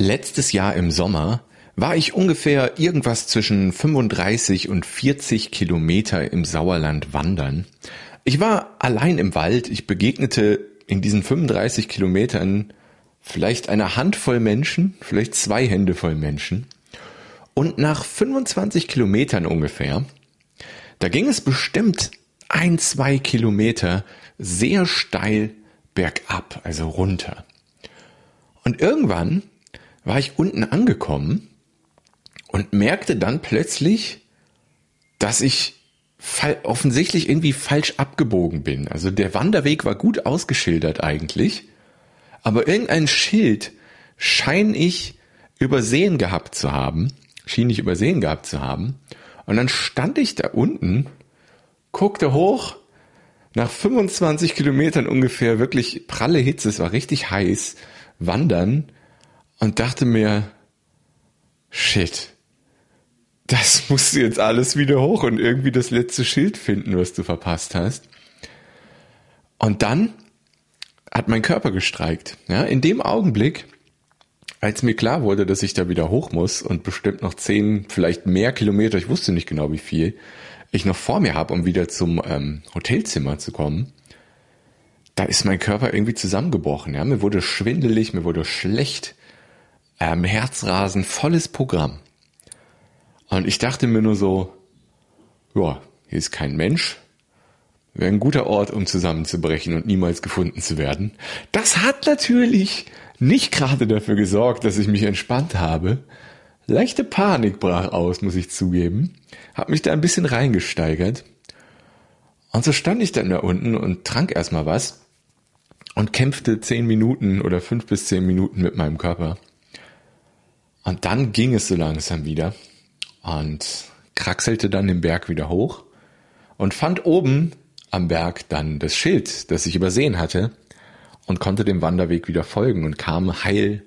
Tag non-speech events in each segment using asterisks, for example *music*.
Letztes Jahr im Sommer war ich ungefähr irgendwas zwischen 35 und 40 Kilometer im Sauerland wandern. Ich war allein im Wald. Ich begegnete in diesen 35 Kilometern vielleicht eine Handvoll Menschen, vielleicht zwei Hände voll Menschen. Und nach 25 Kilometern ungefähr, da ging es bestimmt ein, zwei Kilometer sehr steil bergab, also runter. Und irgendwann war ich unten angekommen und merkte dann plötzlich, dass ich offensichtlich irgendwie falsch abgebogen bin. Also der Wanderweg war gut ausgeschildert eigentlich, aber irgendein Schild scheine ich übersehen gehabt zu haben, schien ich übersehen gehabt zu haben. Und dann stand ich da unten, guckte hoch, nach 25 Kilometern ungefähr, wirklich pralle Hitze, es war richtig heiß, wandern und dachte mir, shit, das musst du jetzt alles wieder hoch und irgendwie das letzte Schild finden, was du verpasst hast. Und dann hat mein Körper gestreikt. Ja, in dem Augenblick, als mir klar wurde, dass ich da wieder hoch muss und bestimmt noch zehn, vielleicht mehr Kilometer, ich wusste nicht genau wie viel, ich noch vor mir habe, um wieder zum ähm, Hotelzimmer zu kommen, da ist mein Körper irgendwie zusammengebrochen. Ja, mir wurde schwindelig, mir wurde schlecht ähm, Herzrasen, volles Programm. Und ich dachte mir nur so, ja, hier ist kein Mensch. Wäre ein guter Ort, um zusammenzubrechen und niemals gefunden zu werden. Das hat natürlich nicht gerade dafür gesorgt, dass ich mich entspannt habe. Leichte Panik brach aus, muss ich zugeben. Hab mich da ein bisschen reingesteigert. Und so stand ich dann da unten und trank erstmal was und kämpfte zehn Minuten oder fünf bis zehn Minuten mit meinem Körper. Und dann ging es so langsam wieder und kraxelte dann den Berg wieder hoch und fand oben am Berg dann das Schild, das ich übersehen hatte und konnte dem Wanderweg wieder folgen und kam heil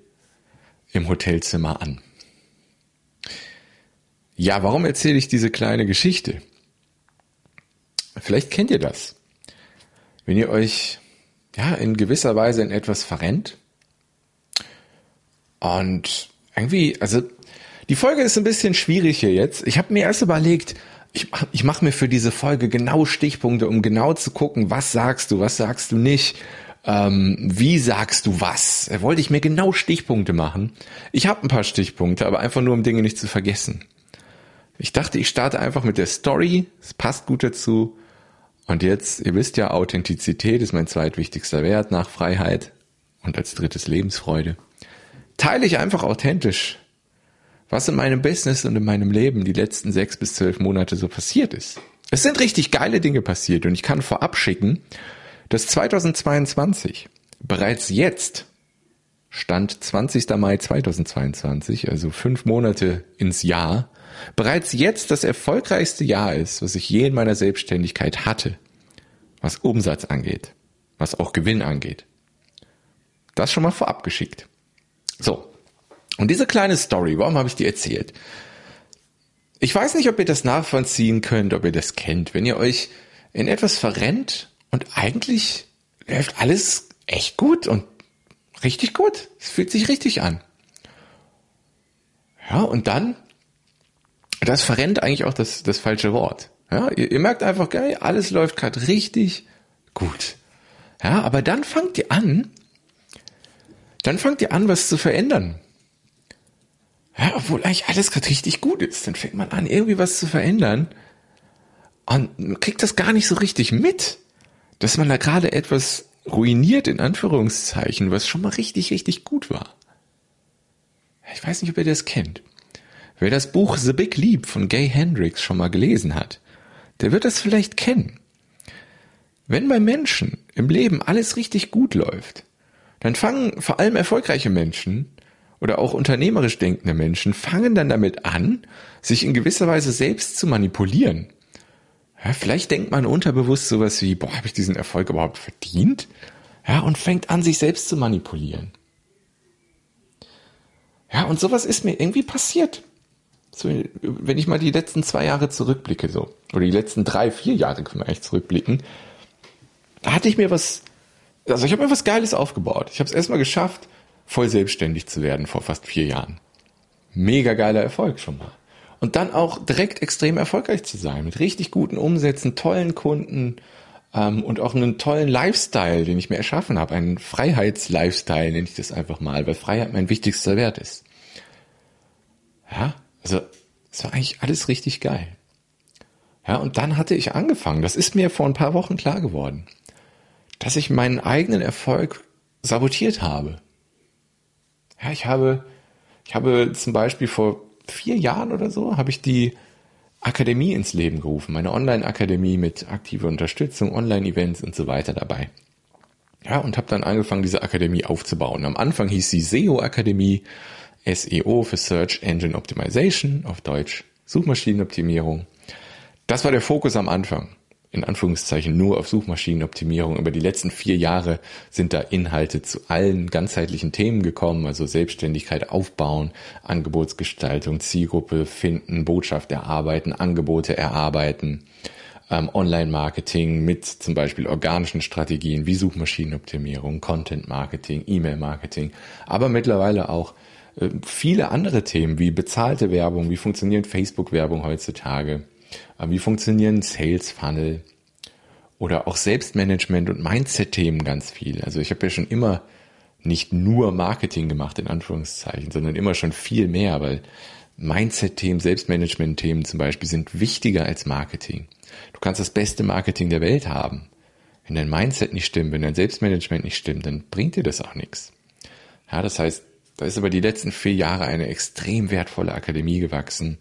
im Hotelzimmer an. Ja, warum erzähle ich diese kleine Geschichte? Vielleicht kennt ihr das. Wenn ihr euch ja in gewisser Weise in etwas verrennt und irgendwie, also die Folge ist ein bisschen schwierig hier jetzt. Ich habe mir erst überlegt, ich, ich mache mir für diese Folge genau Stichpunkte, um genau zu gucken, was sagst du, was sagst du nicht, ähm, wie sagst du was. Da wollte ich mir genau Stichpunkte machen. Ich habe ein paar Stichpunkte, aber einfach nur, um Dinge nicht zu vergessen. Ich dachte, ich starte einfach mit der Story. Es passt gut dazu. Und jetzt, ihr wisst ja, Authentizität ist mein zweitwichtigster Wert nach Freiheit und als drittes Lebensfreude. Teile ich einfach authentisch, was in meinem Business und in meinem Leben die letzten sechs bis zwölf Monate so passiert ist. Es sind richtig geile Dinge passiert und ich kann vorab schicken, dass 2022 bereits jetzt Stand 20. Mai 2022, also fünf Monate ins Jahr, bereits jetzt das erfolgreichste Jahr ist, was ich je in meiner Selbstständigkeit hatte, was Umsatz angeht, was auch Gewinn angeht. Das schon mal vorab geschickt. So, und diese kleine Story, warum habe ich die erzählt? Ich weiß nicht, ob ihr das nachvollziehen könnt, ob ihr das kennt, wenn ihr euch in etwas verrennt und eigentlich läuft alles echt gut und richtig gut. Es fühlt sich richtig an. Ja, und dann, das verrennt eigentlich auch das, das falsche Wort. Ja, ihr, ihr merkt einfach, geil, alles läuft gerade richtig gut. Ja, aber dann fangt ihr an, dann fangt ihr an, was zu verändern. Ja, obwohl eigentlich alles gerade richtig gut ist. Dann fängt man an, irgendwie was zu verändern und kriegt das gar nicht so richtig mit, dass man da gerade etwas ruiniert, in Anführungszeichen, was schon mal richtig, richtig gut war. Ich weiß nicht, ob ihr das kennt. Wer das Buch The Big Leap von Gay Hendricks schon mal gelesen hat, der wird das vielleicht kennen. Wenn bei Menschen im Leben alles richtig gut läuft, dann fangen vor allem erfolgreiche Menschen oder auch unternehmerisch denkende Menschen fangen dann damit an, sich in gewisser Weise selbst zu manipulieren. Ja, vielleicht denkt man unterbewusst sowas wie, boah, habe ich diesen Erfolg überhaupt verdient? Ja, und fängt an, sich selbst zu manipulieren. Ja, und sowas ist mir irgendwie passiert. So, wenn ich mal die letzten zwei Jahre zurückblicke, so, oder die letzten drei, vier Jahre können wir eigentlich zurückblicken, da hatte ich mir was, also ich habe mir was Geiles aufgebaut. Ich habe es erstmal geschafft, voll selbstständig zu werden vor fast vier Jahren. Mega geiler Erfolg schon mal. Und dann auch direkt extrem erfolgreich zu sein, mit richtig guten Umsätzen, tollen Kunden ähm, und auch einen tollen Lifestyle, den ich mir erschaffen habe. Einen Freiheitslifestyle nenne ich das einfach mal, weil Freiheit mein wichtigster Wert ist. Ja, also es war eigentlich alles richtig geil. Ja, und dann hatte ich angefangen, das ist mir vor ein paar Wochen klar geworden, dass ich meinen eigenen Erfolg sabotiert habe. Ja, ich habe, ich habe zum Beispiel vor vier Jahren oder so, habe ich die Akademie ins Leben gerufen, meine Online-Akademie mit aktiver Unterstützung, Online-Events und so weiter dabei. Ja, und habe dann angefangen, diese Akademie aufzubauen. Am Anfang hieß sie SEO-Akademie, SEO für Search Engine Optimization, auf Deutsch Suchmaschinenoptimierung. Das war der Fokus am Anfang. In Anführungszeichen nur auf Suchmaschinenoptimierung. Über die letzten vier Jahre sind da Inhalte zu allen ganzheitlichen Themen gekommen, also Selbstständigkeit aufbauen, Angebotsgestaltung, Zielgruppe finden, Botschaft erarbeiten, Angebote erarbeiten, ähm, Online-Marketing mit zum Beispiel organischen Strategien wie Suchmaschinenoptimierung, Content-Marketing, E-Mail-Marketing, aber mittlerweile auch äh, viele andere Themen wie bezahlte Werbung, wie funktioniert Facebook-Werbung heutzutage, wie funktionieren Sales Funnel oder auch Selbstmanagement und Mindset-Themen ganz viel. Also ich habe ja schon immer nicht nur Marketing gemacht, in Anführungszeichen, sondern immer schon viel mehr, weil Mindset-Themen, Selbstmanagement-Themen zum Beispiel sind wichtiger als Marketing. Du kannst das beste Marketing der Welt haben. Wenn dein Mindset nicht stimmt, wenn dein Selbstmanagement nicht stimmt, dann bringt dir das auch nichts. Ja, das heißt, da ist aber die letzten vier Jahre eine extrem wertvolle Akademie gewachsen.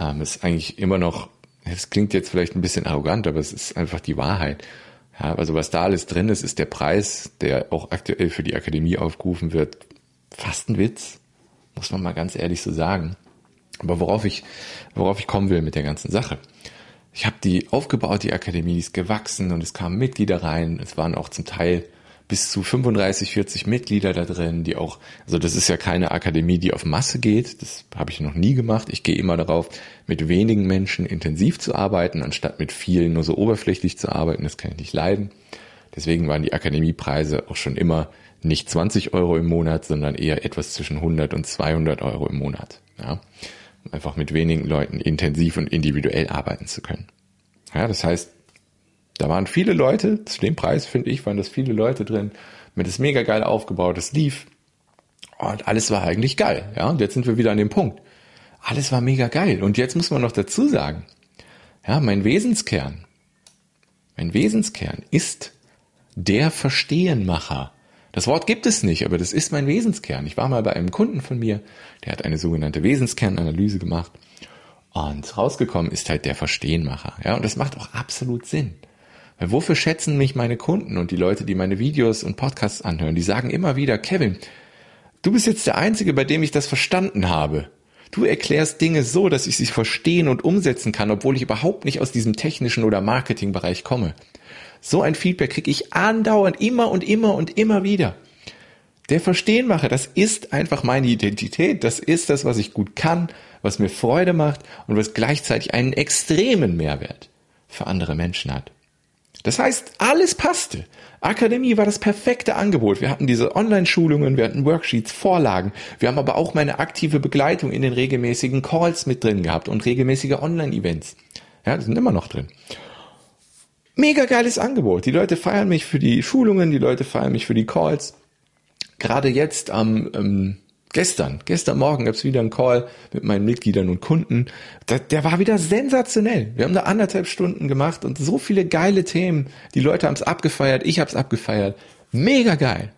Ähm, ist eigentlich immer noch es klingt jetzt vielleicht ein bisschen arrogant, aber es ist einfach die Wahrheit. Ja, also was da alles drin ist, ist der Preis, der auch aktuell für die Akademie aufgerufen wird, fast ein Witz, muss man mal ganz ehrlich so sagen. Aber worauf ich, worauf ich kommen will mit der ganzen Sache. Ich habe die aufgebaut, die Akademie ist gewachsen und es kamen Mitglieder rein. Es waren auch zum Teil bis zu 35, 40 Mitglieder da drin, die auch, also das ist ja keine Akademie, die auf Masse geht, das habe ich noch nie gemacht. Ich gehe immer darauf, mit wenigen Menschen intensiv zu arbeiten, anstatt mit vielen nur so oberflächlich zu arbeiten, das kann ich nicht leiden. Deswegen waren die Akademiepreise auch schon immer nicht 20 Euro im Monat, sondern eher etwas zwischen 100 und 200 Euro im Monat. Ja, um einfach mit wenigen Leuten intensiv und individuell arbeiten zu können. Ja, das heißt, da waren viele Leute, zu dem Preis finde ich, waren das viele Leute drin, mit das mega geil aufgebaut, es lief. Und alles war eigentlich geil, ja. Und jetzt sind wir wieder an dem Punkt. Alles war mega geil. Und jetzt muss man noch dazu sagen, ja, mein Wesenskern, mein Wesenskern ist der Verstehenmacher. Das Wort gibt es nicht, aber das ist mein Wesenskern. Ich war mal bei einem Kunden von mir, der hat eine sogenannte Wesenskernanalyse gemacht und rausgekommen ist halt der Verstehenmacher. Ja, und das macht auch absolut Sinn. Wofür schätzen mich meine Kunden und die Leute, die meine Videos und Podcasts anhören? Die sagen immer wieder, Kevin, du bist jetzt der Einzige, bei dem ich das verstanden habe. Du erklärst Dinge so, dass ich sie verstehen und umsetzen kann, obwohl ich überhaupt nicht aus diesem technischen oder Marketingbereich komme. So ein Feedback kriege ich andauernd immer und immer und immer wieder. Der Verstehenmacher, das ist einfach meine Identität, das ist das, was ich gut kann, was mir Freude macht und was gleichzeitig einen extremen Mehrwert für andere Menschen hat. Das heißt, alles passte. Akademie war das perfekte Angebot. Wir hatten diese Online-Schulungen, wir hatten Worksheets, Vorlagen. Wir haben aber auch meine aktive Begleitung in den regelmäßigen Calls mit drin gehabt und regelmäßige Online-Events. Ja, die sind immer noch drin. Mega geiles Angebot. Die Leute feiern mich für die Schulungen, die Leute feiern mich für die Calls. Gerade jetzt am ähm, Gestern, gestern Morgen gab es wieder einen Call mit meinen Mitgliedern und Kunden. Der, der war wieder sensationell. Wir haben da anderthalb Stunden gemacht und so viele geile Themen. Die Leute haben es abgefeiert, ich habe es abgefeiert. Mega geil.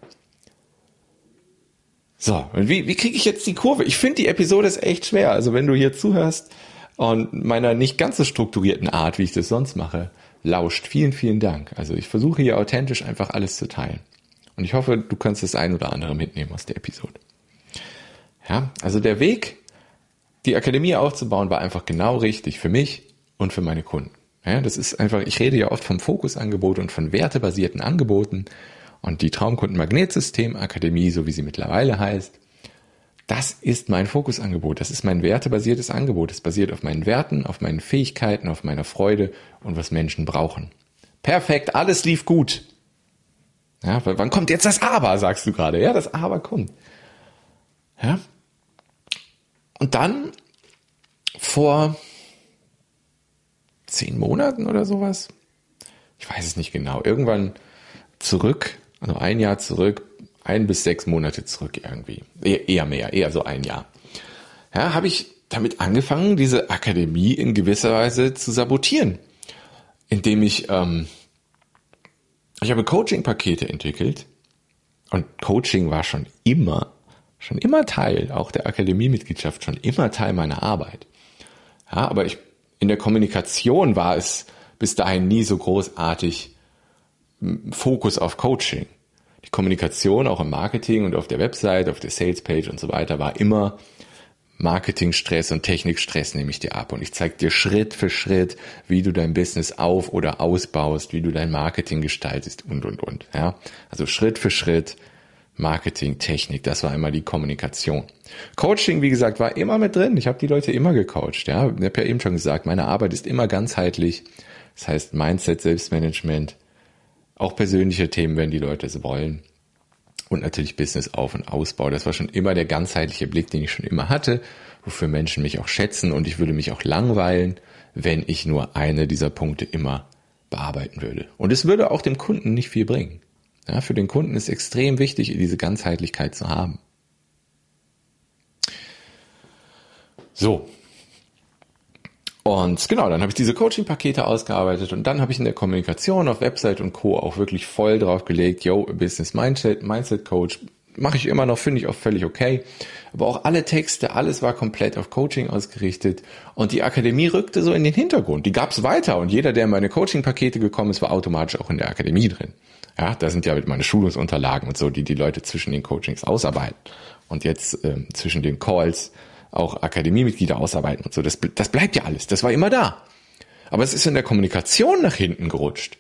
So, und wie, wie kriege ich jetzt die Kurve? Ich finde die Episode ist echt schwer. Also wenn du hier zuhörst und meiner nicht ganz so strukturierten Art, wie ich das sonst mache, lauscht, vielen, vielen Dank. Also ich versuche hier authentisch einfach alles zu teilen. Und ich hoffe, du kannst das ein oder andere mitnehmen aus der Episode. Ja, also der Weg, die Akademie aufzubauen, war einfach genau richtig für mich und für meine Kunden. Ja, das ist einfach, ich rede ja oft vom Fokusangebot und von wertebasierten Angeboten und die Traumkunden-Magnetsystem Akademie, so wie sie mittlerweile heißt, das ist mein Fokusangebot. Das ist mein wertebasiertes Angebot. Es basiert auf meinen Werten, auf meinen Fähigkeiten, auf meiner Freude und was Menschen brauchen. Perfekt, alles lief gut. Ja, wann kommt jetzt das Aber, sagst du gerade? Ja, das Aber kommt. Und dann vor zehn Monaten oder sowas, ich weiß es nicht genau, irgendwann zurück, also ein Jahr zurück, ein bis sechs Monate zurück irgendwie, eher mehr, eher so ein Jahr, ja, habe ich damit angefangen, diese Akademie in gewisser Weise zu sabotieren, indem ich, ähm, ich habe Coaching-Pakete entwickelt und Coaching war schon immer, schon immer Teil, auch der Akademiemitgliedschaft, schon immer Teil meiner Arbeit. Ja, aber ich, in der Kommunikation war es bis dahin nie so großartig Fokus auf Coaching. Die Kommunikation auch im Marketing und auf der Website, auf der Salespage und so weiter war immer Marketingstress und Technikstress nehme ich dir ab und ich zeige dir Schritt für Schritt, wie du dein Business auf- oder ausbaust, wie du dein Marketing gestaltest und, und, und. Ja, also Schritt für Schritt Marketing, Technik, das war immer die Kommunikation. Coaching, wie gesagt, war immer mit drin. Ich habe die Leute immer gecoacht. Ja, ich habe ja eben schon gesagt, meine Arbeit ist immer ganzheitlich. Das heißt Mindset, Selbstmanagement, auch persönliche Themen, wenn die Leute es wollen und natürlich Business Auf- und Ausbau. Das war schon immer der ganzheitliche Blick, den ich schon immer hatte, wofür Menschen mich auch schätzen und ich würde mich auch langweilen, wenn ich nur eine dieser Punkte immer bearbeiten würde. Und es würde auch dem Kunden nicht viel bringen. Ja, für den Kunden ist extrem wichtig, diese Ganzheitlichkeit zu haben. So, und genau, dann habe ich diese Coaching-Pakete ausgearbeitet und dann habe ich in der Kommunikation auf Website und Co. auch wirklich voll drauf gelegt, yo, Business Mindset, Mindset Coach, mache ich immer noch, finde ich auch völlig okay. Aber auch alle Texte, alles war komplett auf Coaching ausgerichtet und die Akademie rückte so in den Hintergrund. Die gab's weiter und jeder, der in meine Coaching-Pakete gekommen ist, war automatisch auch in der Akademie drin. Ja, da sind ja meine Schulungsunterlagen und so, die die Leute zwischen den Coachings ausarbeiten und jetzt ähm, zwischen den Calls auch Akademiemitglieder ausarbeiten und so. Das, das bleibt ja alles. Das war immer da. Aber es ist in der Kommunikation nach hinten gerutscht.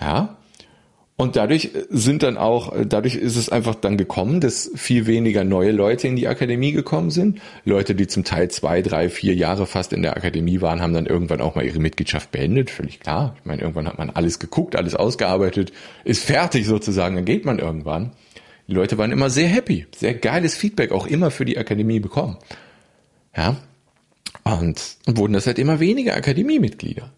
Ja. Und dadurch sind dann auch, dadurch ist es einfach dann gekommen, dass viel weniger neue Leute in die Akademie gekommen sind. Leute, die zum Teil zwei, drei, vier Jahre fast in der Akademie waren, haben dann irgendwann auch mal ihre Mitgliedschaft beendet. Völlig klar. Ich meine, irgendwann hat man alles geguckt, alles ausgearbeitet, ist fertig sozusagen, dann geht man irgendwann. Die Leute waren immer sehr happy, sehr geiles Feedback auch immer für die Akademie bekommen. Ja. Und, und wurden das halt immer weniger Akademiemitglieder.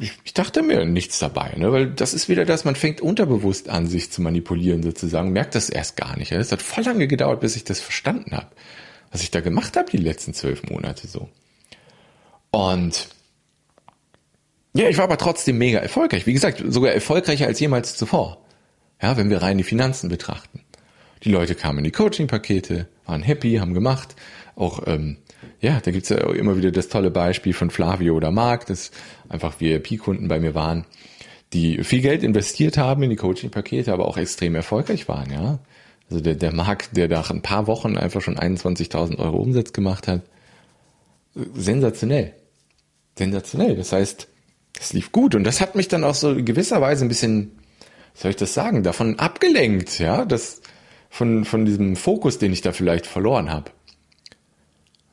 Ich, ich dachte mir nichts dabei, ne? weil das ist wieder das, man fängt unterbewusst an, sich zu manipulieren sozusagen, merkt das erst gar nicht. Es hat voll lange gedauert, bis ich das verstanden habe, was ich da gemacht habe die letzten zwölf Monate so. Und ja, ich war aber trotzdem mega erfolgreich. Wie gesagt, sogar erfolgreicher als jemals zuvor. Ja, wenn wir rein die Finanzen betrachten. Die Leute kamen in die Coaching-Pakete, waren happy, haben gemacht. Auch, ähm, ja, da gibt's ja immer wieder das tolle Beispiel von Flavio oder Marc, das einfach VIP-Kunden bei mir waren, die viel Geld investiert haben in die Coaching-Pakete, aber auch extrem erfolgreich waren, ja. Also der, der Marc, der nach ein paar Wochen einfach schon 21.000 Euro Umsatz gemacht hat, sensationell. Sensationell. Das heißt, es lief gut und das hat mich dann auch so in gewisser Weise ein bisschen soll ich das sagen, davon abgelenkt, ja, das von, von diesem Fokus, den ich da vielleicht verloren habe.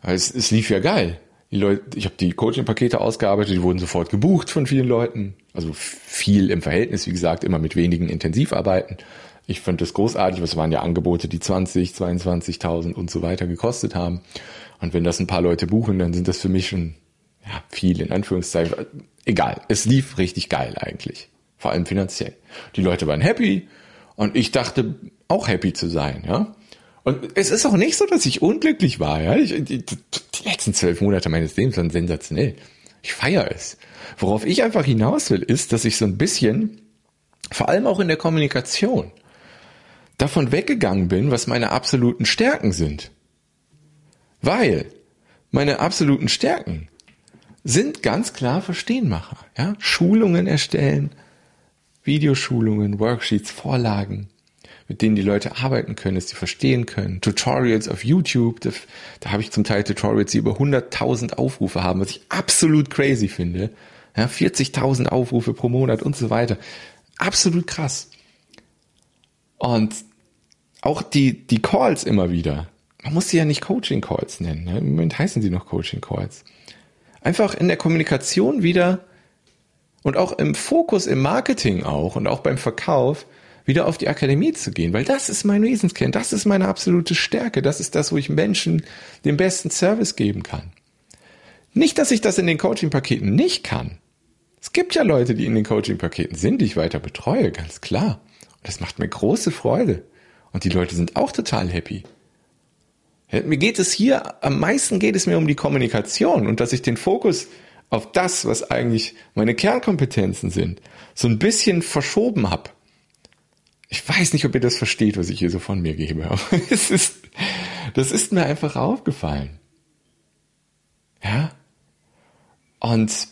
Es, es lief ja geil. Die Leute, ich habe die Coaching-Pakete ausgearbeitet, die wurden sofort gebucht von vielen Leuten. Also viel im Verhältnis, wie gesagt, immer mit wenigen Intensivarbeiten. Ich fand das großartig, es waren ja Angebote, die 20, 22.000 und so weiter gekostet haben. Und wenn das ein paar Leute buchen, dann sind das für mich schon ja, viel in Anführungszeichen. Egal, es lief richtig geil eigentlich vor allem finanziell. Die Leute waren happy und ich dachte auch happy zu sein, ja. Und es ist auch nicht so, dass ich unglücklich war, ja. Ich, die, die letzten zwölf Monate meines Lebens waren sensationell. Ich feiere es. Worauf ich einfach hinaus will, ist, dass ich so ein bisschen, vor allem auch in der Kommunikation, davon weggegangen bin, was meine absoluten Stärken sind. Weil meine absoluten Stärken sind ganz klar Verstehenmacher, ja. Schulungen erstellen, Videoschulungen, Worksheets, Vorlagen, mit denen die Leute arbeiten können, dass sie verstehen können. Tutorials auf YouTube, da, da habe ich zum Teil Tutorials, die über 100.000 Aufrufe haben, was ich absolut crazy finde. Ja, 40.000 Aufrufe pro Monat und so weiter. Absolut krass. Und auch die, die Calls immer wieder. Man muss sie ja nicht Coaching Calls nennen. Ne? Im Moment heißen sie noch Coaching Calls. Einfach in der Kommunikation wieder und auch im Fokus im Marketing auch und auch beim Verkauf wieder auf die Akademie zu gehen, weil das ist mein Wesenskern, das ist meine absolute Stärke, das ist das, wo ich Menschen den besten Service geben kann. Nicht, dass ich das in den Coaching-Paketen nicht kann. Es gibt ja Leute, die in den Coaching-Paketen sind, die ich weiter betreue, ganz klar. Und das macht mir große Freude. Und die Leute sind auch total happy. Mir geht es hier, am meisten geht es mir um die Kommunikation und dass ich den Fokus auf das, was eigentlich meine Kernkompetenzen sind, so ein bisschen verschoben habe. Ich weiß nicht, ob ihr das versteht, was ich hier so von mir gebe, aber *laughs* es ist, das ist mir einfach aufgefallen. Ja? Und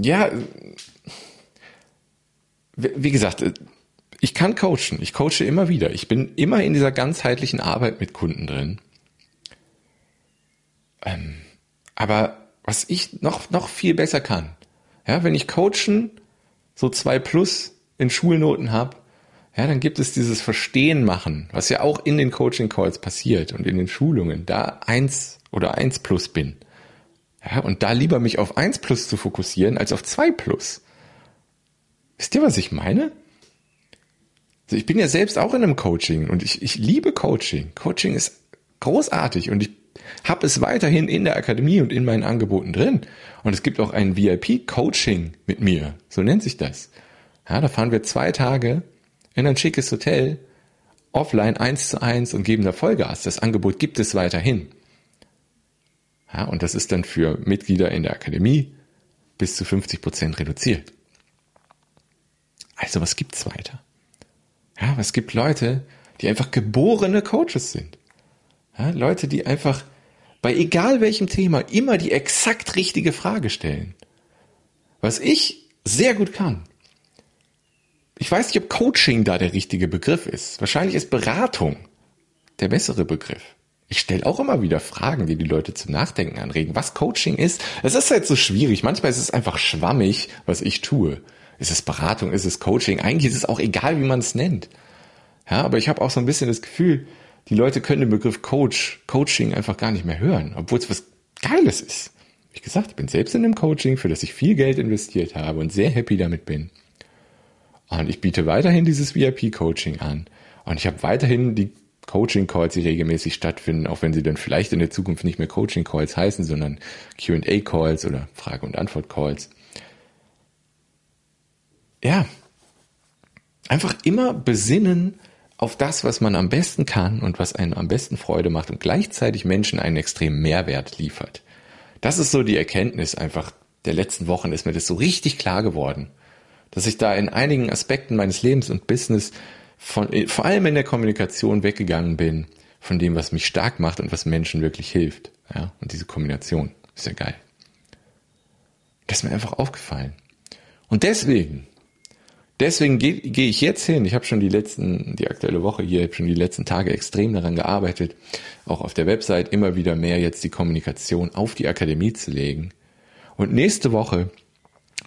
ja, wie gesagt, ich kann coachen. Ich coache immer wieder. Ich bin immer in dieser ganzheitlichen Arbeit mit Kunden drin. Ähm, aber was ich noch, noch viel besser kann, ja, wenn ich coachen so zwei plus in Schulnoten habe, ja, dann gibt es dieses Verstehen machen, was ja auch in den Coaching Calls passiert und in den Schulungen, da eins oder eins plus bin. Ja, und da lieber mich auf eins plus zu fokussieren als auf zwei plus. Wisst ihr, was ich meine? Also ich bin ja selbst auch in einem Coaching und ich, ich liebe Coaching. Coaching ist großartig und ich habe es weiterhin in der Akademie und in meinen Angeboten drin. Und es gibt auch ein VIP-Coaching mit mir, so nennt sich das. Ja, da fahren wir zwei Tage in ein schickes Hotel, offline eins zu eins und geben da Vollgas. Das Angebot gibt es weiterhin. Ja, und das ist dann für Mitglieder in der Akademie bis zu 50 Prozent reduziert. Also was gibt's weiter? Ja, es gibt Leute, die einfach geborene Coaches sind. Ja, Leute, die einfach bei egal welchem Thema immer die exakt richtige Frage stellen. Was ich sehr gut kann. Ich weiß nicht, ob Coaching da der richtige Begriff ist. Wahrscheinlich ist Beratung der bessere Begriff. Ich stelle auch immer wieder Fragen, die die Leute zum Nachdenken anregen. Was Coaching ist, es ist halt so schwierig. Manchmal ist es einfach schwammig, was ich tue. Ist es Beratung, ist es Coaching? Eigentlich ist es auch egal, wie man es nennt. Ja, aber ich habe auch so ein bisschen das Gefühl, die Leute können den Begriff Coach, Coaching einfach gar nicht mehr hören, obwohl es was Geiles ist. Wie gesagt, ich bin selbst in einem Coaching, für das ich viel Geld investiert habe und sehr happy damit bin. Und ich biete weiterhin dieses VIP-Coaching an. Und ich habe weiterhin die Coaching-Calls, die regelmäßig stattfinden, auch wenn sie dann vielleicht in der Zukunft nicht mehr Coaching-Calls heißen, sondern QA-Calls oder Frage- und Antwort-Calls. Ja, einfach immer besinnen, auf das, was man am besten kann und was einem am besten Freude macht und gleichzeitig Menschen einen extremen Mehrwert liefert. Das ist so die Erkenntnis einfach der letzten Wochen ist mir das so richtig klar geworden, dass ich da in einigen Aspekten meines Lebens und Business von, vor allem in der Kommunikation weggegangen bin von dem, was mich stark macht und was Menschen wirklich hilft. Ja, und diese Kombination ist ja geil. Das ist mir einfach aufgefallen. Und deswegen Deswegen gehe geh ich jetzt hin. Ich habe schon die letzten, die aktuelle Woche hier, habe schon die letzten Tage extrem daran gearbeitet, auch auf der Website immer wieder mehr jetzt die Kommunikation auf die Akademie zu legen. Und nächste Woche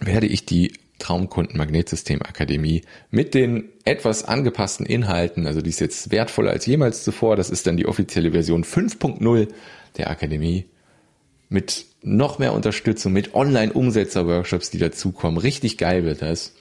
werde ich die Traumkunden Magnetsystem Akademie mit den etwas angepassten Inhalten, also die ist jetzt wertvoller als jemals zuvor, das ist dann die offizielle Version 5.0 der Akademie mit noch mehr Unterstützung, mit Online-Umsetzer-Workshops, die dazukommen. Richtig geil wird das.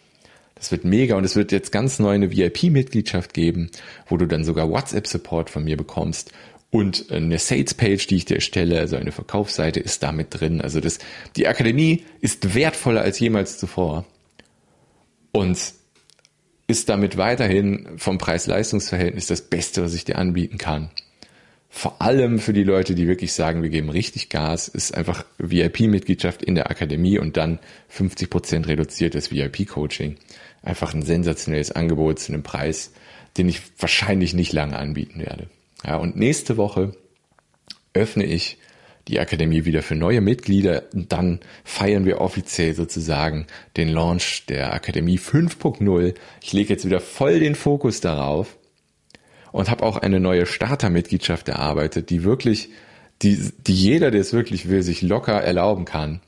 Das wird mega und es wird jetzt ganz neu eine VIP-Mitgliedschaft geben, wo du dann sogar WhatsApp-Support von mir bekommst und eine Sales-Page, die ich dir erstelle, also eine Verkaufsseite ist damit drin. Also das, die Akademie ist wertvoller als jemals zuvor und ist damit weiterhin vom Preis-Leistungs-Verhältnis das Beste, was ich dir anbieten kann. Vor allem für die Leute, die wirklich sagen, wir geben richtig Gas, ist einfach VIP-Mitgliedschaft in der Akademie und dann 50% reduziertes VIP-Coaching einfach ein sensationelles Angebot zu einem Preis, den ich wahrscheinlich nicht lange anbieten werde. Ja, und nächste Woche öffne ich die Akademie wieder für neue Mitglieder und dann feiern wir offiziell sozusagen den Launch der Akademie 5.0. Ich lege jetzt wieder voll den Fokus darauf und habe auch eine neue Starter-Mitgliedschaft erarbeitet, die wirklich, die, die jeder, der es wirklich will, sich locker erlauben kann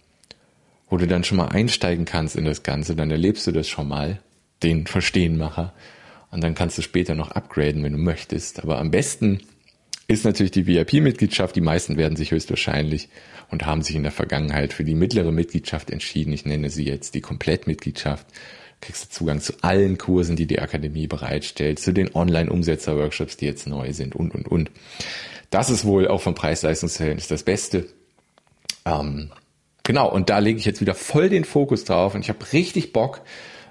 wo du dann schon mal einsteigen kannst in das Ganze, dann erlebst du das schon mal, den Verstehenmacher. Und dann kannst du später noch upgraden, wenn du möchtest. Aber am besten ist natürlich die VIP-Mitgliedschaft. Die meisten werden sich höchstwahrscheinlich und haben sich in der Vergangenheit für die mittlere Mitgliedschaft entschieden. Ich nenne sie jetzt die Komplettmitgliedschaft. kriegst du Zugang zu allen Kursen, die die Akademie bereitstellt, zu den Online-Umsetzer-Workshops, die jetzt neu sind und, und, und. Das ist wohl auch vom Preis-Leistungs-Verhältnis das Beste. Ähm, genau, und da lege ich jetzt wieder voll den Fokus drauf und ich habe richtig Bock.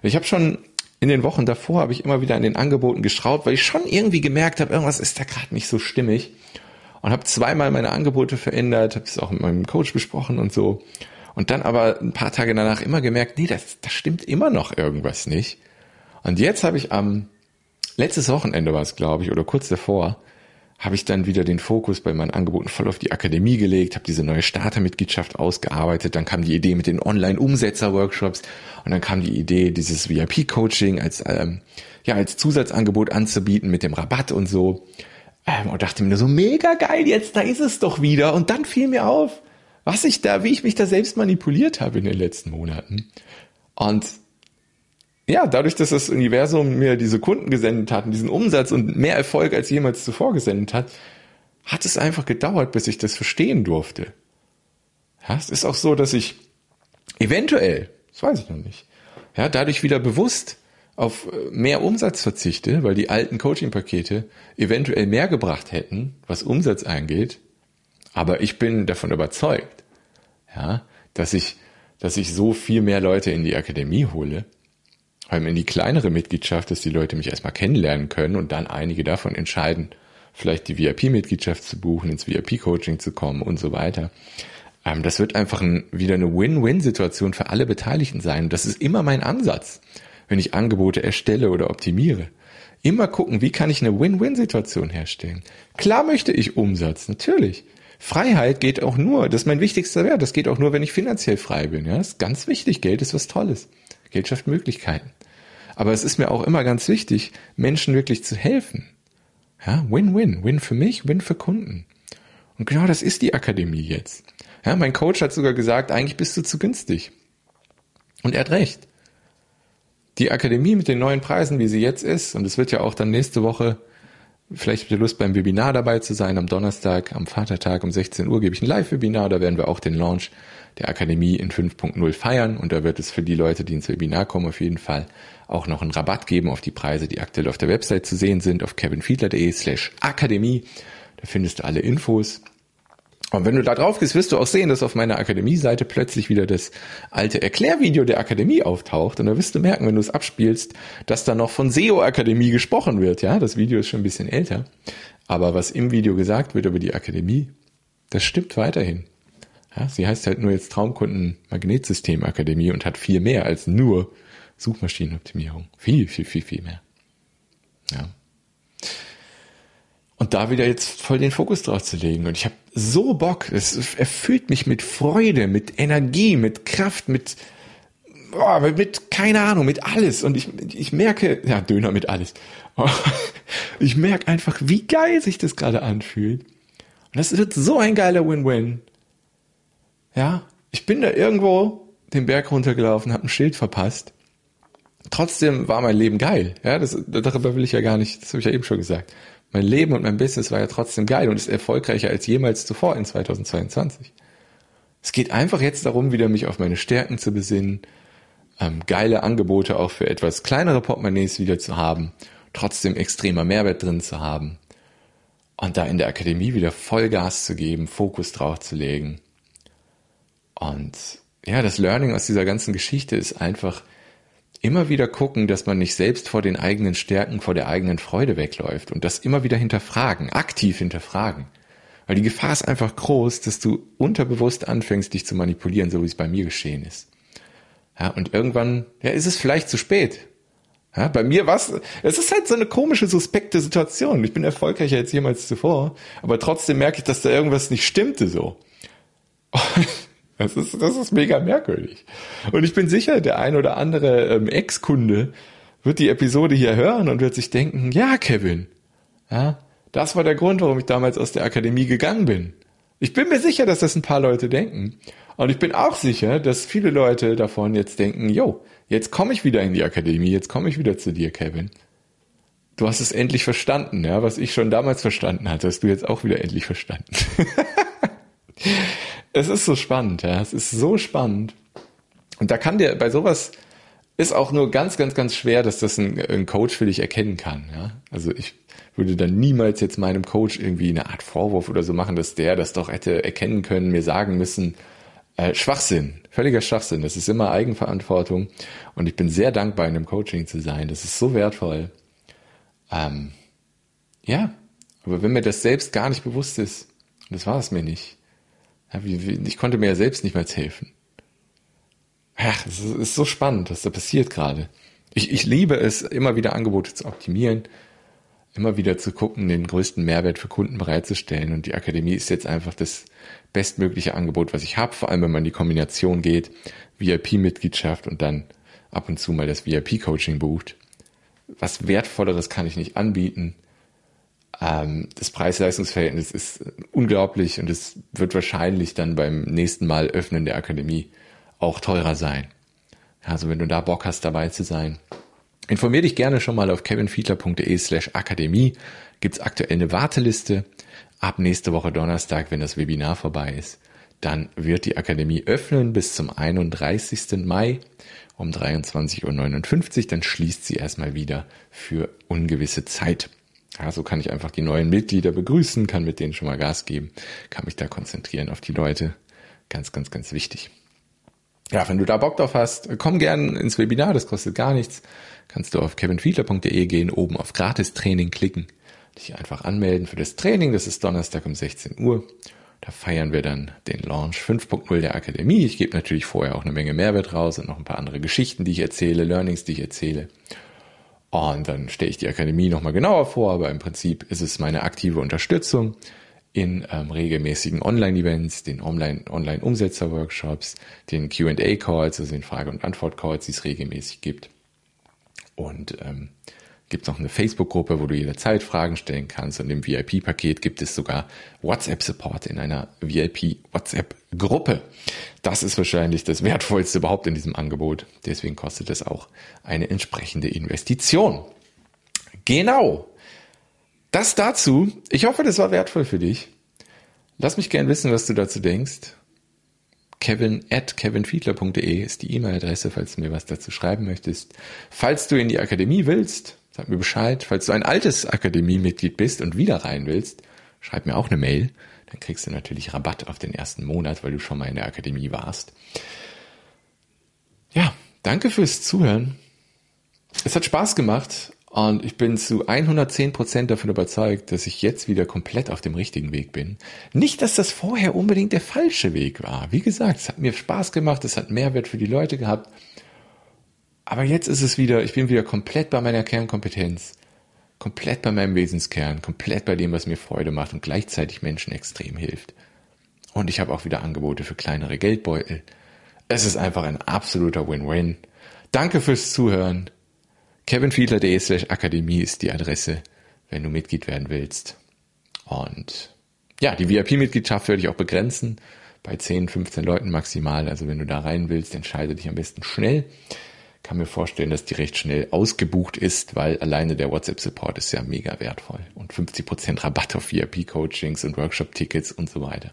Ich habe schon in den Wochen davor habe ich immer wieder an den Angeboten geschraubt, weil ich schon irgendwie gemerkt habe, irgendwas ist da gerade nicht so stimmig und habe zweimal meine Angebote verändert, habe es auch mit meinem Coach besprochen und so und dann aber ein paar Tage danach immer gemerkt, nee, das, das stimmt immer noch irgendwas nicht. Und jetzt habe ich am letztes Wochenende war es, glaube ich, oder kurz davor, habe ich dann wieder den Fokus bei meinen Angeboten voll auf die Akademie gelegt, habe diese neue Startermitgliedschaft ausgearbeitet, dann kam die Idee mit den Online-Umsetzer-Workshops und dann kam die Idee, dieses VIP-Coaching als, ähm, ja, als Zusatzangebot anzubieten mit dem Rabatt und so. Ähm, und dachte mir so, mega geil, jetzt, da ist es doch wieder. Und dann fiel mir auf, was ich da, wie ich mich da selbst manipuliert habe in den letzten Monaten. Und ja, dadurch, dass das Universum mir diese Kunden gesendet hat, diesen Umsatz und mehr Erfolg als jemals zuvor gesendet hat, hat es einfach gedauert, bis ich das verstehen durfte. Ja, es ist auch so, dass ich eventuell, das weiß ich noch nicht, ja, dadurch wieder bewusst auf äh, mehr Umsatz verzichte, weil die alten Coaching-Pakete eventuell mehr gebracht hätten, was Umsatz angeht. Aber ich bin davon überzeugt, ja, dass ich, dass ich so viel mehr Leute in die Akademie hole, vor allem in die kleinere Mitgliedschaft, dass die Leute mich erstmal kennenlernen können und dann einige davon entscheiden, vielleicht die VIP-Mitgliedschaft zu buchen, ins VIP-Coaching zu kommen und so weiter. Ähm, das wird einfach ein, wieder eine Win-Win-Situation für alle Beteiligten sein. das ist immer mein Ansatz, wenn ich Angebote erstelle oder optimiere. Immer gucken, wie kann ich eine Win-Win-Situation herstellen. Klar möchte ich Umsatz, natürlich. Freiheit geht auch nur, das ist mein wichtigster Wert, das geht auch nur, wenn ich finanziell frei bin. Ja, das ist ganz wichtig. Geld ist was Tolles. Geld schafft Möglichkeiten. Aber es ist mir auch immer ganz wichtig, Menschen wirklich zu helfen. Ja, Win-Win. Win für mich, Win für Kunden. Und genau das ist die Akademie jetzt. Ja, mein Coach hat sogar gesagt, eigentlich bist du zu günstig. Und er hat recht. Die Akademie mit den neuen Preisen, wie sie jetzt ist, und es wird ja auch dann nächste Woche, vielleicht habt ihr Lust beim Webinar dabei zu sein, am Donnerstag, am Vatertag um 16 Uhr gebe ich ein Live-Webinar, da werden wir auch den Launch der Akademie in 5.0 feiern und da wird es für die Leute, die ins Webinar kommen, auf jeden Fall auch noch einen Rabatt geben auf die Preise, die aktuell auf der Website zu sehen sind, auf kevinfiedler.de slash Akademie. Da findest du alle Infos. Und wenn du da drauf gehst, wirst du auch sehen, dass auf meiner Akademie-Seite plötzlich wieder das alte Erklärvideo der Akademie auftaucht. Und da wirst du merken, wenn du es abspielst, dass da noch von SEO-Akademie gesprochen wird. Ja, das Video ist schon ein bisschen älter. Aber was im Video gesagt wird über die Akademie, das stimmt weiterhin. Ja, sie heißt halt nur jetzt Traumkunden Magnetsystem Akademie und hat viel mehr als nur Suchmaschinenoptimierung. Viel, viel, viel, viel mehr. Ja. Und da wieder jetzt voll den Fokus drauf zu legen. Und ich habe so Bock. Es erfüllt mich mit Freude, mit Energie, mit Kraft, mit, oh, mit, keine Ahnung, mit alles. Und ich, ich merke, ja, Döner mit alles. *laughs* ich merke einfach, wie geil sich das gerade anfühlt. Und das wird so ein geiler Win-Win. Ja, ich bin da irgendwo den Berg runtergelaufen, habe ein Schild verpasst. Trotzdem war mein Leben geil. Ja, das, darüber will ich ja gar nicht, das habe ich ja eben schon gesagt. Mein Leben und mein Business war ja trotzdem geil und ist erfolgreicher als jemals zuvor in 2022. Es geht einfach jetzt darum, wieder mich auf meine Stärken zu besinnen, ähm, geile Angebote auch für etwas kleinere Portemonnaies wieder zu haben, trotzdem extremer Mehrwert drin zu haben und da in der Akademie wieder Vollgas zu geben, Fokus drauf zu legen und ja, das Learning aus dieser ganzen Geschichte ist einfach immer wieder gucken, dass man nicht selbst vor den eigenen Stärken, vor der eigenen Freude wegläuft und das immer wieder hinterfragen, aktiv hinterfragen. Weil die Gefahr ist einfach groß, dass du unterbewusst anfängst, dich zu manipulieren, so wie es bei mir geschehen ist. Ja, und irgendwann, ja, ist es vielleicht zu spät. Ja, bei mir war es, es ist halt so eine komische, suspekte Situation. Ich bin erfolgreicher als jemals zuvor, aber trotzdem merke ich, dass da irgendwas nicht stimmte so. *laughs* Das ist, das ist mega merkwürdig. Und ich bin sicher, der ein oder andere ähm, Ex-Kunde wird die Episode hier hören und wird sich denken, ja, Kevin, ja, das war der Grund, warum ich damals aus der Akademie gegangen bin. Ich bin mir sicher, dass das ein paar Leute denken. Und ich bin auch sicher, dass viele Leute davon jetzt denken, yo, jetzt komme ich wieder in die Akademie, jetzt komme ich wieder zu dir, Kevin. Du hast es endlich verstanden, ja, was ich schon damals verstanden hatte, hast du jetzt auch wieder endlich verstanden. *laughs* es ist so spannend, ja. Es ist so spannend. Und da kann dir bei sowas, ist auch nur ganz, ganz, ganz schwer, dass das ein, ein Coach für dich erkennen kann. Ja? Also ich würde dann niemals jetzt meinem Coach irgendwie eine Art Vorwurf oder so machen, dass der das doch hätte erkennen können, mir sagen müssen, äh, Schwachsinn, völliger Schwachsinn. Das ist immer Eigenverantwortung und ich bin sehr dankbar, in einem Coaching zu sein. Das ist so wertvoll. Ähm, ja, aber wenn mir das selbst gar nicht bewusst ist, das war es mir nicht, ich konnte mir ja selbst nicht mehr helfen. Ja, es ist so spannend, was da passiert gerade. Ich, ich liebe es, immer wieder Angebote zu optimieren, immer wieder zu gucken, den größten Mehrwert für Kunden bereitzustellen. Und die Akademie ist jetzt einfach das bestmögliche Angebot, was ich habe, vor allem wenn man die Kombination geht, VIP-Mitgliedschaft und dann ab und zu mal das VIP-Coaching bucht. Was wertvolleres kann ich nicht anbieten. Ähm, das Preis-Leistungs-Verhältnis ist unglaublich und es wird wahrscheinlich dann beim nächsten Mal öffnen der Akademie auch teurer sein. Also wenn du da Bock hast, dabei zu sein, informier dich gerne schon mal auf kevinfiedler.de slash akademie. Gibt's aktuell eine Warteliste. Ab nächste Woche Donnerstag, wenn das Webinar vorbei ist, dann wird die Akademie öffnen bis zum 31. Mai um 23.59 Uhr. Dann schließt sie erstmal wieder für ungewisse Zeit. Ja, so kann ich einfach die neuen Mitglieder begrüßen, kann mit denen schon mal Gas geben, kann mich da konzentrieren auf die Leute. Ganz, ganz, ganz wichtig ja, wenn du da Bock drauf hast, komm gern ins Webinar, das kostet gar nichts. Kannst du auf kevinfiedler.de gehen, oben auf Gratis-Training klicken, dich einfach anmelden für das Training. Das ist Donnerstag um 16 Uhr. Da feiern wir dann den Launch 5.0 der Akademie. Ich gebe natürlich vorher auch eine Menge Mehrwert raus und noch ein paar andere Geschichten, die ich erzähle, Learnings, die ich erzähle. Und dann stelle ich die Akademie nochmal genauer vor, aber im Prinzip ist es meine aktive Unterstützung in ähm, regelmäßigen Online-Events, den Online-Umsetzer-Workshops, den Q&A-Calls, also den Frage- und Antwort-Calls, die es regelmäßig gibt. Und ähm, gibt noch eine Facebook-Gruppe, wo du jederzeit Fragen stellen kannst. Und im VIP-Paket gibt es sogar WhatsApp-Support in einer VIP-WhatsApp-Gruppe. Das ist wahrscheinlich das Wertvollste überhaupt in diesem Angebot. Deswegen kostet es auch eine entsprechende Investition. Genau. Das dazu. Ich hoffe, das war wertvoll für dich. Lass mich gern wissen, was du dazu denkst. Kevin at kevinfiedler.de ist die E-Mail-Adresse, falls du mir was dazu schreiben möchtest. Falls du in die Akademie willst, sag mir Bescheid. Falls du ein altes Akademiemitglied bist und wieder rein willst, schreib mir auch eine Mail. Dann kriegst du natürlich Rabatt auf den ersten Monat, weil du schon mal in der Akademie warst. Ja, danke fürs Zuhören. Es hat Spaß gemacht und ich bin zu 110 Prozent davon überzeugt, dass ich jetzt wieder komplett auf dem richtigen Weg bin. Nicht, dass das vorher unbedingt der falsche Weg war. Wie gesagt, es hat mir Spaß gemacht, es hat Mehrwert für die Leute gehabt. Aber jetzt ist es wieder, ich bin wieder komplett bei meiner Kernkompetenz, komplett bei meinem Wesenskern, komplett bei dem, was mir Freude macht und gleichzeitig Menschen extrem hilft. Und ich habe auch wieder Angebote für kleinere Geldbeutel. Es ist einfach ein absoluter Win-Win. Danke fürs Zuhören kevinfiedler.de slash Akademie ist die Adresse, wenn du Mitglied werden willst. Und ja, die VIP-Mitgliedschaft würde ich auch begrenzen bei 10, 15 Leuten maximal. Also wenn du da rein willst, entscheide dich am besten schnell. Kann mir vorstellen, dass die recht schnell ausgebucht ist, weil alleine der WhatsApp-Support ist ja mega wertvoll. Und 50% Rabatt auf VIP-Coachings und Workshop-Tickets und so weiter.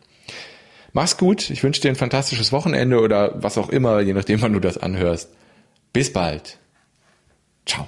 Mach's gut. Ich wünsche dir ein fantastisches Wochenende oder was auch immer, je nachdem, wann du das anhörst. Bis bald. Ciao.